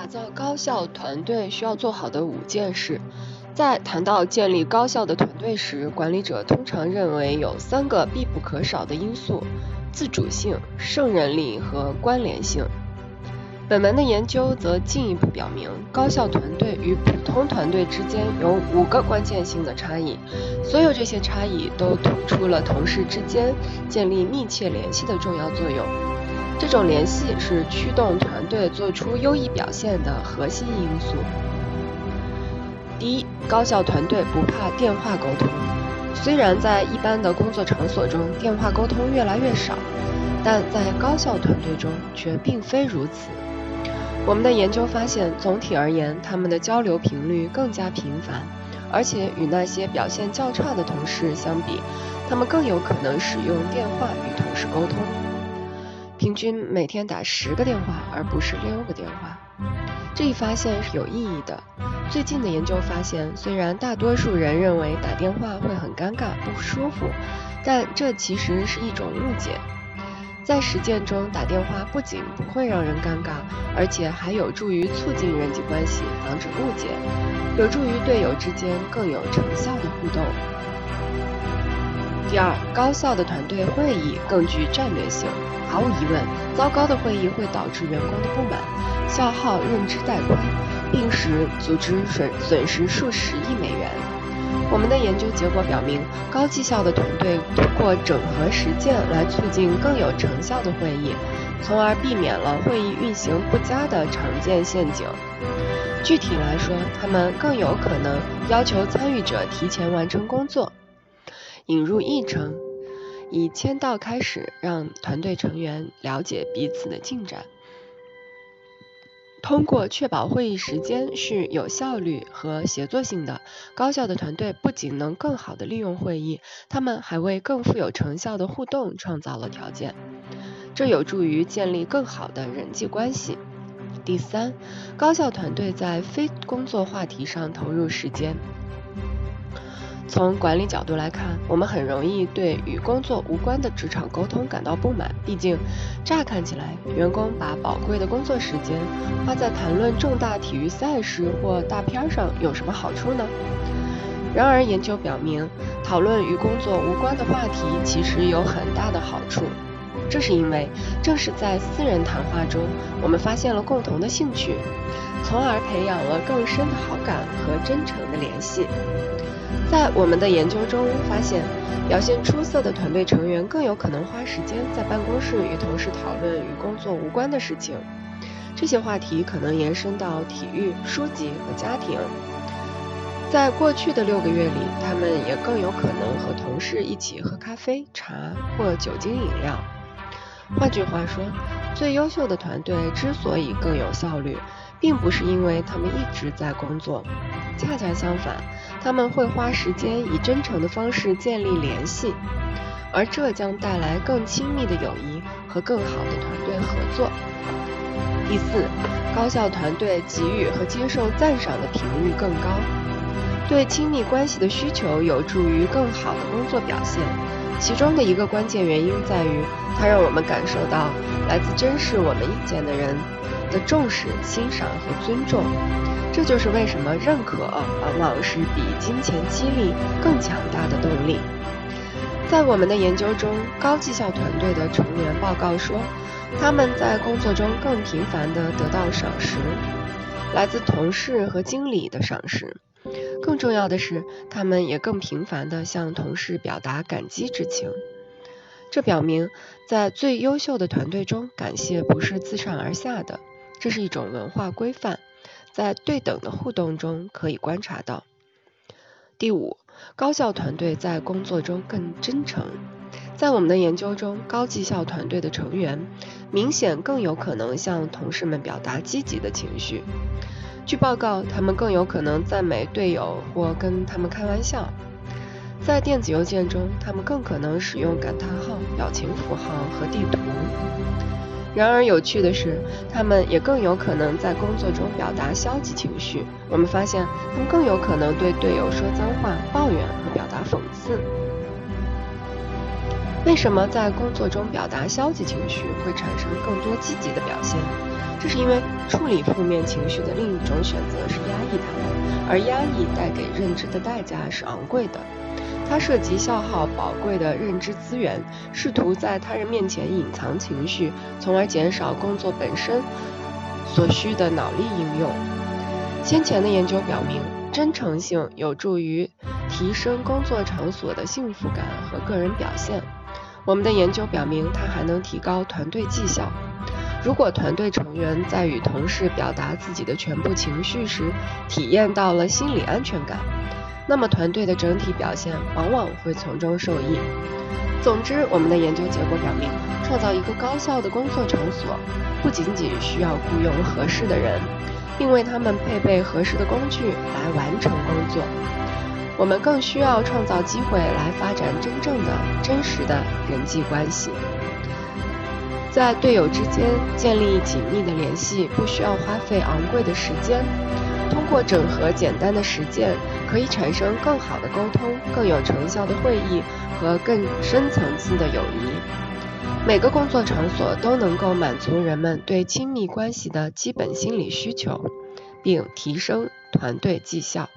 打造高效团队需要做好的五件事。在谈到建立高效的团队时，管理者通常认为有三个必不可少的因素：自主性、胜任力和关联性。本文的研究则进一步表明，高效团队与普通团队之间有五个关键性的差异，所有这些差异都突出了同事之间建立密切联系的重要作用。这种联系是驱动团队做出优异表现的核心因素。第一，高效团队不怕电话沟通。虽然在一般的工作场所中，电话沟通越来越少，但在高效团队中却并非如此。我们的研究发现，总体而言，他们的交流频率更加频繁，而且与那些表现较差的同事相比，他们更有可能使用电话与同事沟通，平均每天打十个电话，而不是六个电话。这一发现是有意义的。最近的研究发现，虽然大多数人认为打电话会很尴尬、不舒服，但这其实是一种误解。在实践中，打电话不仅不会让人尴尬，而且还有助于促进人际关系，防止误解，有助于队友之间更有成效的互动。第二，高效的团队会议更具战略性。毫无疑问，糟糕的会议会导致员工的不满，消耗认知带宽，并使组织损损失数十亿美元。我们的研究结果表明，高绩效的团队通过整合实践来促进更有成效的会议，从而避免了会议运行不佳的常见陷阱。具体来说，他们更有可能要求参与者提前完成工作，引入议程，以签到开始，让团队成员了解彼此的进展。通过确保会议时间是有效率和协作性的，高效的团队不仅能更好地利用会议，他们还为更富有成效的互动创造了条件。这有助于建立更好的人际关系。第三，高效团队在非工作话题上投入时间。从管理角度来看，我们很容易对与工作无关的职场沟通感到不满。毕竟，乍看起来，员工把宝贵的工作时间花在谈论重大体育赛事或大片上有什么好处呢？然而，研究表明，讨论与工作无关的话题其实有很大的好处。这是因为，正是在私人谈话中，我们发现了共同的兴趣，从而培养了更深的好感和真诚的联系。在我们的研究中发现，表现出色的团队成员更有可能花时间在办公室与同事讨论与工作无关的事情。这些话题可能延伸到体育、书籍和家庭。在过去的六个月里，他们也更有可能和同事一起喝咖啡、茶或酒精饮料。换句话说，最优秀的团队之所以更有效率，并不是因为他们一直在工作，恰恰相反，他们会花时间以真诚的方式建立联系，而这将带来更亲密的友谊和更好的团队合作。第四，高效团队给予和接受赞赏的频率更高，对亲密关系的需求有助于更好的工作表现。其中的一个关键原因在于，它让我们感受到来自珍视我们意见的人。的重视、欣赏和尊重，这就是为什么认可往往是比金钱激励更强大的动力。在我们的研究中，高绩效团队的成员报告说，他们在工作中更频繁地得到赏识，来自同事和经理的赏识。更重要的是，他们也更频繁地向同事表达感激之情。这表明，在最优秀的团队中，感谢不是自上而下的。这是一种文化规范，在对等的互动中可以观察到。第五，高效团队在工作中更真诚。在我们的研究中，高绩效团队的成员明显更有可能向同事们表达积极的情绪。据报告，他们更有可能赞美队友或跟他们开玩笑。在电子邮件中，他们更可能使用感叹号、表情符号和地图。然而，有趣的是，他们也更有可能在工作中表达消极情绪。我们发现，他们更有可能对队友说脏话、抱怨和表达讽刺。为什么在工作中表达消极情绪会产生更多积极的表现？这是因为处理负面情绪的另一种选择是压抑它们，而压抑带给认知的代价是昂贵的。它涉及消耗宝贵的认知资源，试图在他人面前隐藏情绪，从而减少工作本身所需的脑力应用。先前的研究表明，真诚性有助于提升工作场所的幸福感和个人表现。我们的研究表明，它还能提高团队绩效。如果团队成员在与同事表达自己的全部情绪时，体验到了心理安全感，那么团队的整体表现往往会从中受益。总之，我们的研究结果表明，创造一个高效的工作场所，不仅仅需要雇佣合适的人，并为他们配备合适的工具来完成工作。我们更需要创造机会来发展真正的、真实的人际关系。在队友之间建立紧密的联系，不需要花费昂贵的时间。通过整合简单的实践，可以产生更好的沟通、更有成效的会议和更深层次的友谊。每个工作场所都能够满足人们对亲密关系的基本心理需求，并提升团队绩效。